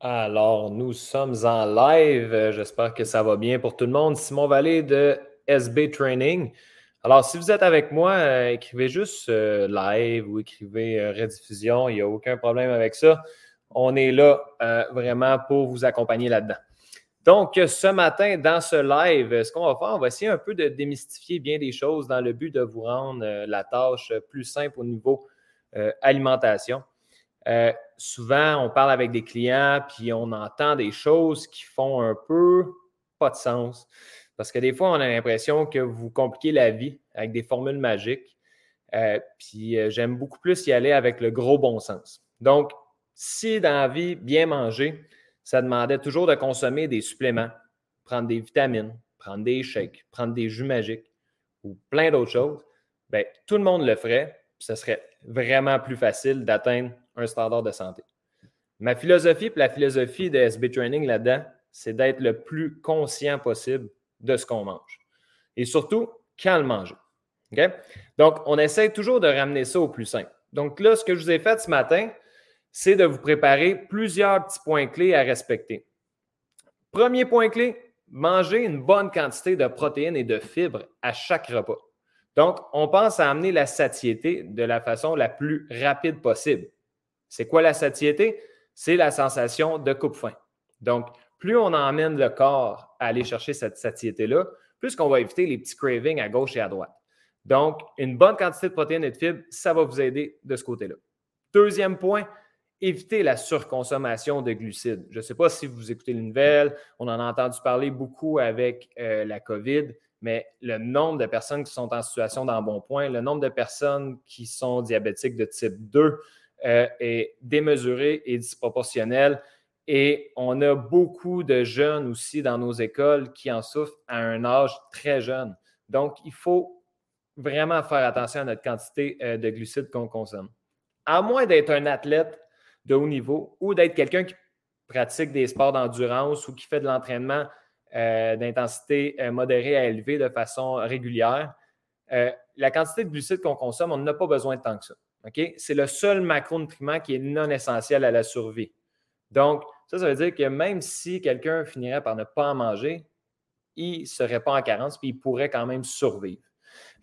Alors, nous sommes en live. Euh, j'espère que ça va bien pour tout le monde. Simon Vallée de SB Training. Alors, si vous êtes avec moi, euh, écrivez juste euh, live ou écrivez rediffusion. Il n'y a aucun problème avec ça. On est là vraiment pour vous accompagner là-dedans. Donc, ce matin, dans ce live, ce qu'on va faire, on va essayer un peu de démystifier bien des choses dans le but de vous rendre la tâche plus simple au niveau alimentation. Souvent, on parle avec des clients, puis on entend des choses qui font un peu pas de sens. Parce que des fois, on a l'impression que vous compliquez la vie avec des formules magiques. Euh, puis euh, j'aime beaucoup plus y aller avec le gros bon sens. Donc, si dans la vie, bien manger, ça demandait toujours de consommer des suppléments, prendre des vitamines, prendre des shakes, prendre des jus magiques ou plein d'autres choses, bien, tout le monde le ferait. Ce serait vraiment plus facile d'atteindre un standard de santé. Ma philosophie et la philosophie de SB Training là-dedans, c'est d'être le plus conscient possible de ce qu'on mange. Et surtout, quand le manger. Donc, on essaie toujours de ramener ça au plus simple. Donc là, ce que je vous ai fait ce matin, c'est de vous préparer plusieurs petits points clés à respecter. Premier point clé, manger une bonne quantité de protéines et de fibres à chaque repas. Donc, on pense à amener la satiété de la façon la plus rapide possible. C'est quoi la satiété? C'est la sensation de coupe-faim. Donc, plus on emmène le corps à aller chercher cette satiété-là, plus qu'on va éviter les petits cravings à gauche et à droite. Donc, une bonne quantité de protéines et de fibres, ça va vous aider de ce côté-là. Deuxième point, éviter la surconsommation de glucides. Je ne sais pas si vous écoutez les nouvelles, on en a entendu parler beaucoup avec euh, la COVID, mais le nombre de personnes qui sont en situation d'embonpoint, le nombre de personnes qui sont diabétiques de type 2, euh, est démesuré et disproportionnel. Et on a beaucoup de jeunes aussi dans nos écoles qui en souffrent à un âge très jeune. Donc, il faut vraiment faire attention à notre quantité euh, de glucides qu'on consomme. À moins d'être un athlète de haut niveau ou d'être quelqu'un qui pratique des sports d'endurance ou qui fait de l'entraînement euh, d'intensité modérée à élevée de façon régulière, la quantité de glucides qu'on consomme, on n'a pas besoin de tant que ça. C'est le seul macronutriment qui est non essentiel à la survie. Donc, ça, ça veut dire que même si quelqu'un finirait par ne pas en manger, il ne serait pas en carence, puis il pourrait quand même survivre.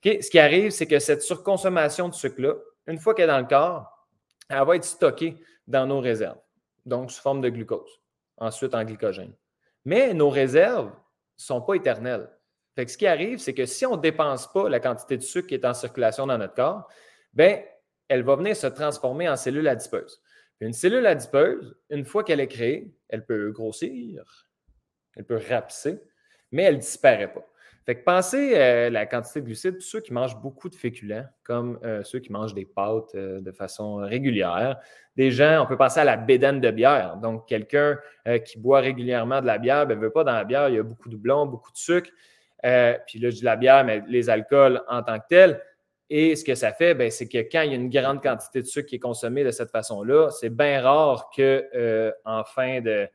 Ce qui arrive, c'est que cette surconsommation de sucre-là, une fois qu'elle est dans le corps, elle va être stockée dans nos réserves, donc sous forme de glucose, ensuite en glycogène. Mais nos réserves ne sont pas éternelles. ce qui arrive, c'est que si on ne dépense pas la quantité de sucre qui est en circulation dans notre corps, bien, elle va venir se transformer en cellule adipeuse. Une cellule adipeuse, une fois qu'elle est créée, elle peut grossir, elle peut rapetisser, mais elle ne disparaît pas. Fait que pensez à la quantité de glucides, ceux qui mangent beaucoup de féculents, comme euh, ceux qui mangent des pâtes euh, de façon régulière. Des gens, on peut penser à la bédaine de bière. Donc, quelqu'un euh, qui boit régulièrement de la bière, ne ben, veut pas dans la bière, il y a beaucoup de blond, beaucoup de sucre. puis là, je dis la bière, mais les alcools en tant que tels. Et ce que ça fait, ben, c'est que quand il y a une grande quantité de sucre qui est consommée de cette façon-là, c'est bien rare que euh, en fin de,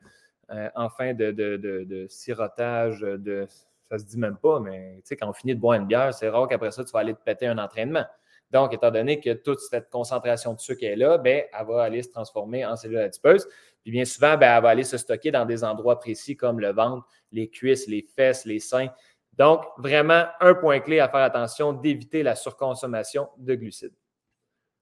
euh, en fin de, de, de, sirotage, de, ça se dit même pas, mais quand on finit de boire une bière, c'est rare qu'après ça, tu vas aller te péter un entraînement. Donc, étant donné que toute cette concentration de sucre est là, ben, elle va aller se transformer en cellules adipeuses. Puis bien souvent, ben, elle va aller se stocker dans des endroits précis comme le ventre, les cuisses, les fesses, les seins. Donc, vraiment, un point clé à faire attention, d'éviter la surconsommation de glucides.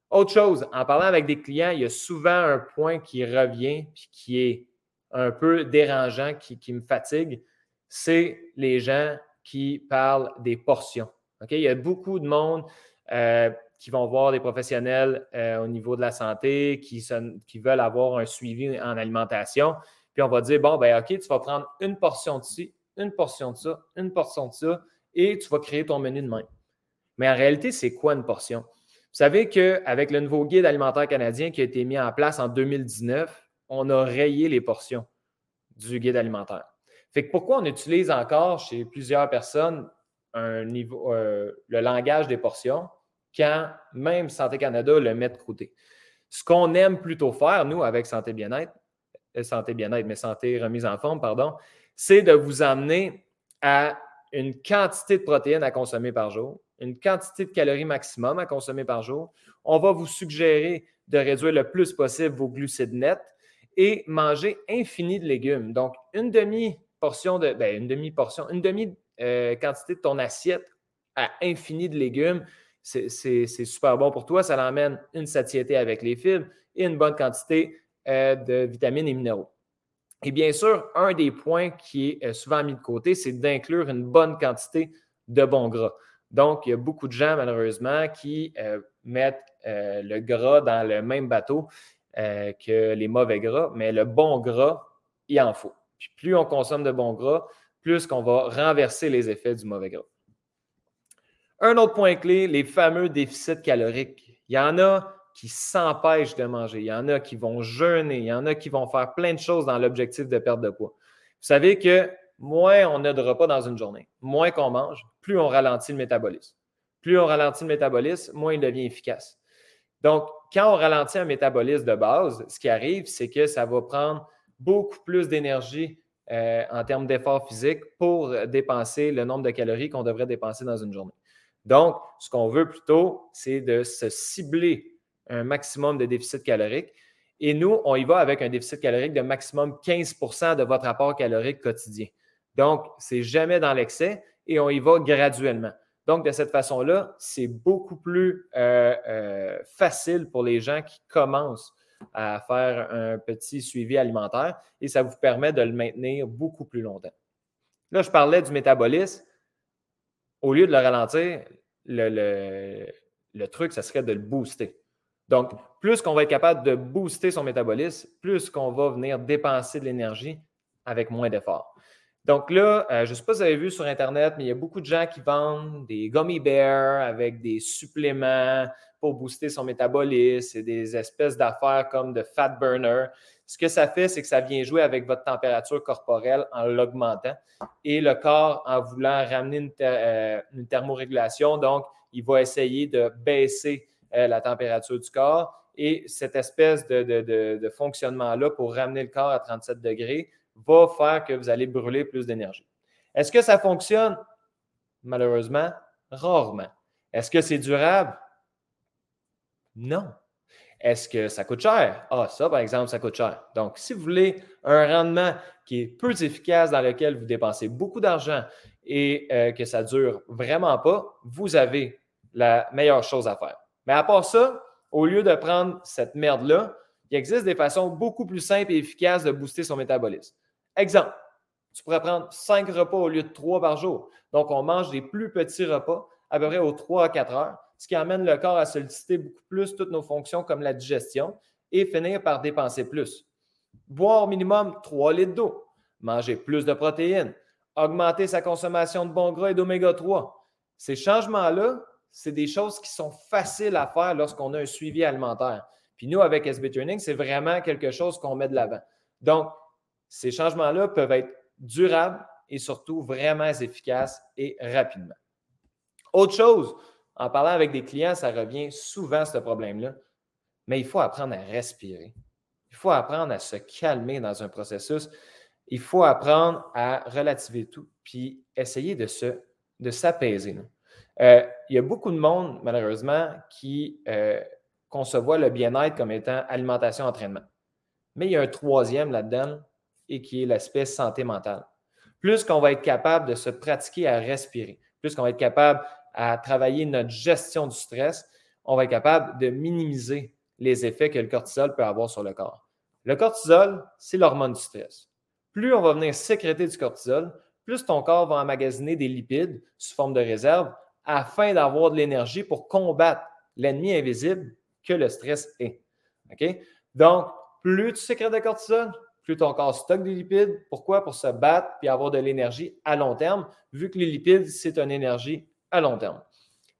Autre chose, en parlant avec des clients, il y a souvent un point qui revient et qui est un peu dérangeant, qui, me fatigue, c'est les gens qui parlent des portions. Il y a beaucoup de monde euh, qui vont voir des professionnels euh, au niveau de la santé, qui, qui, veulent avoir un suivi en alimentation. Puis on va dire, bon, ben OK, tu vas prendre une portion de ci, une portion de ça, une portion de ça, et tu vas créer ton menu de même. Mais en réalité, c'est quoi une portion? Vous savez qu'avec le nouveau guide alimentaire canadien qui a été mis en place en 2019, on a rayé les portions du guide alimentaire. Fait que pourquoi on utilise encore chez plusieurs personnes euh, le langage des portions quand même Santé Canada le met de côté? Ce qu'on aime plutôt faire, nous, avec Santé Bien-être, euh, Santé Bien-être, mais Santé Remise en forme, pardon, c'est de vous amener à une quantité de protéines à consommer par jour, une quantité de calories maximum à consommer par jour. On va vous suggérer de réduire le plus possible vos glucides nets et manger infini de légumes. Donc, une demi-portion de, ben, une demi-portion, une demi-quantité de ton assiette à infini de légumes, c'est super bon pour toi. Ça l'emmène une satiété avec les fibres et une bonne quantité euh, de vitamines et minéraux. Et bien sûr, un des points qui est euh, souvent mis de côté, c'est d'inclure une bonne quantité de bons gras. Donc, il y a beaucoup de gens, malheureusement, qui euh, mettent le gras dans le même bateau que les mauvais gras, mais le bon gras, il en faut. Puis plus on consomme de bons gras, plus qu'on va renverser les effets du mauvais gras. Un autre point clé, les fameux déficits caloriques. Il y en a qui s'empêchent de manger, il y en a qui vont jeûner, il y en a qui vont faire plein de choses dans l'objectif de perte de poids. Vous savez que moins on a de repas dans une journée, moins qu'on mange, plus on ralentit le métabolisme. Plus on ralentit le métabolisme, moins il devient efficace. Donc, quand on ralentit un métabolisme de base, ce qui arrive, c'est que ça va prendre beaucoup plus d'énergie euh, en termes d'effort physique pour dépenser le nombre de calories qu'on devrait dépenser dans une journée. Donc, ce qu'on veut plutôt, c'est de se cibler un maximum de déficit calorique. Et nous, on y va avec un déficit calorique de maximum 15% de votre apport calorique quotidien. Donc, c'est jamais dans l'excès et on y va graduellement. Donc, de cette façon-là, c'est beaucoup plus euh, euh, facile pour les gens qui commencent à faire un petit suivi alimentaire et ça vous permet de le maintenir beaucoup plus longtemps. Là, je parlais du métabolisme. Au lieu de le ralentir, le, le truc, ça serait de le booster. Donc, plus qu'on va être capable de booster son métabolisme, plus qu'on va venir dépenser de l'énergie avec moins d'efforts. Donc là, euh, je ne sais pas si vous avez vu sur Internet, mais il y a beaucoup de gens qui vendent des gummy bears avec des suppléments pour booster son métabolisme et des espèces d'affaires comme de fat burner. Ce que ça fait, c'est que ça vient jouer avec votre température corporelle en l'augmentant et le corps, en voulant ramener une, euh, thermorégulation, donc il va essayer de baisser la température du corps. Et cette espèce de fonctionnement-là pour ramener le corps à 37 degrés va faire que vous allez brûler plus d'énergie. Est-ce que ça fonctionne? Malheureusement, rarement. Est-ce que c'est durable? Non. Est-ce que ça coûte cher? Ah, ça, par exemple, ça coûte cher. Donc, si vous voulez un rendement qui est peu efficace, dans lequel vous dépensez beaucoup d'argent et euh, que ça ne dure vraiment pas, vous avez la meilleure chose à faire. Mais à part ça, au lieu de prendre cette merde-là, il existe des façons beaucoup plus simples et efficaces de booster son métabolisme. Exemple, tu pourrais prendre cinq repas au lieu de trois par jour. Donc, on mange des plus petits repas à peu près aux 3 à 4 heures, ce qui amène le corps à solliciter beaucoup plus toutes nos fonctions comme la digestion et finir par dépenser plus. Boire au minimum 3 litres d'eau, manger plus de protéines, augmenter sa consommation de bons gras et d'oméga 3. Ces changements-là, c'est des choses qui sont faciles à faire lorsqu'on a un suivi alimentaire. Puis nous, avec SB Training, c'est vraiment quelque chose qu'on met de l'avant. Donc, ces changements-là peuvent être durables et surtout vraiment efficaces et rapidement. Autre chose, en parlant avec des clients, ça revient souvent ce problème-là, mais il faut apprendre à respirer. Il faut apprendre à se calmer dans un processus. Il faut apprendre à relativiser tout, puis essayer de, se, de s'apaiser. Euh, il y a beaucoup de monde, malheureusement, qui euh, conçoit le bien-être comme étant alimentation-entraînement. Mais il y a un troisième là-dedans, et qui est l'aspect santé mentale. Plus qu'on va être capable de se pratiquer à respirer, plus qu'on va être capable à travailler notre gestion du stress, on va être capable de minimiser les effets que le cortisol peut avoir sur le corps. Le cortisol, c'est l'hormone du stress. Plus on va venir sécréter du cortisol, plus ton corps va emmagasiner des lipides sous forme de réserve afin d'avoir de l'énergie pour combattre l'ennemi invisible que le stress est. Donc, plus tu sécrètes de cortisol, plus ton corps stocke des lipides. Pourquoi? Pour se battre et avoir de l'énergie à long terme, vu que les lipides, c'est une énergie à long terme.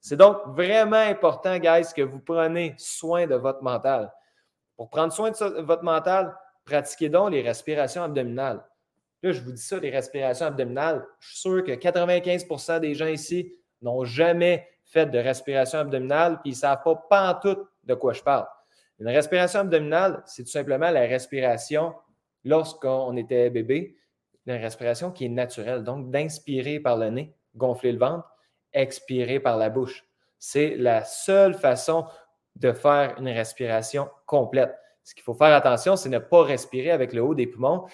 C'est donc vraiment important, guys, que vous preniez soin de votre mental. Pour prendre soin de votre mental, pratiquez donc les respirations abdominales. Là, je vous dis ça, les respirations abdominales. Je suis sûr que 95% des gens ici n'ont jamais fait de respiration abdominale et ils ne savent pas, tout de quoi je parle. Une respiration abdominale, c'est tout simplement la respiration lorsqu'on était bébé, une respiration qui est naturelle. Donc, d'inspirer par le nez, gonfler le ventre, expirer par la bouche. C'est la seule façon de faire une respiration complète. Ce qu'il faut faire attention, c'est ne pas respirer avec le haut des poumons.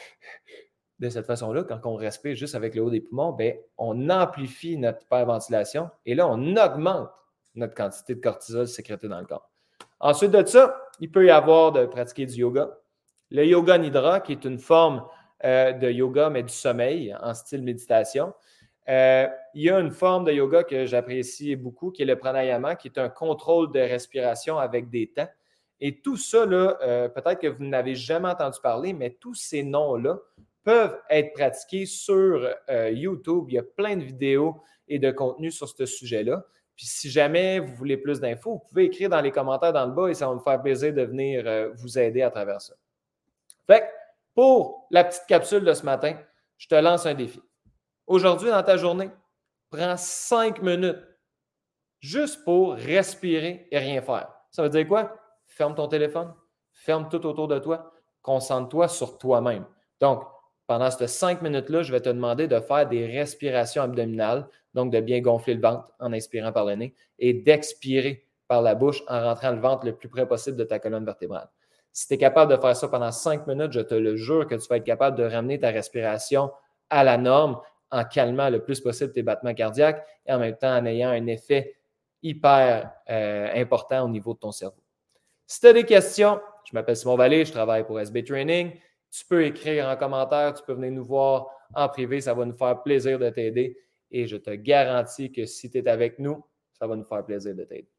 De cette façon-là, quand on respire juste avec le haut des poumons, bien, on amplifie notre hyperventilation et là, on augmente notre quantité de cortisol sécrétée dans le corps. Ensuite de ça, il peut y avoir de pratiquer du yoga. Le yoga nidra, qui est une forme euh, de yoga, mais du sommeil en style méditation. Euh, il y a une forme de yoga que j'apprécie beaucoup, qui est le pranayama, qui est un contrôle de respiration avec des temps. Et tout ça, euh, peut-être que vous n'avez jamais entendu parler, mais tous ces noms-là peuvent être pratiqués sur euh, YouTube. Il y a plein de vidéos et de contenus sur ce sujet-là. Puis si jamais vous voulez plus d'infos, vous pouvez écrire dans les commentaires dans le bas et ça va me faire plaisir de venir vous aider à travers ça. Fait pour la petite capsule de ce matin, je te lance un défi. Aujourd'hui, dans ta journée, prends cinq minutes juste pour respirer et rien faire. Ça veut dire quoi? Ferme ton téléphone, ferme tout autour de toi, concentre-toi sur toi-même. Donc, pendant ces cinq minutes-là, je vais te demander de faire des respirations abdominales, donc de bien gonfler le ventre en inspirant par le nez et d'expirer par la bouche en rentrant le ventre le plus près possible de ta colonne vertébrale. Si tu es capable de faire ça pendant cinq minutes, je te le jure que tu vas être capable de ramener ta respiration à la norme en calmant le plus possible tes battements cardiaques et en même temps en ayant un effet hyper euh, important au niveau de ton cerveau. Si tu as des questions, je m'appelle Simon Vallée, je travaille pour SB Training. Tu peux écrire en commentaire, tu peux venir nous voir en privé, ça va nous faire plaisir de t'aider et je te garantis que si tu es avec nous, ça va nous faire plaisir de t'aider.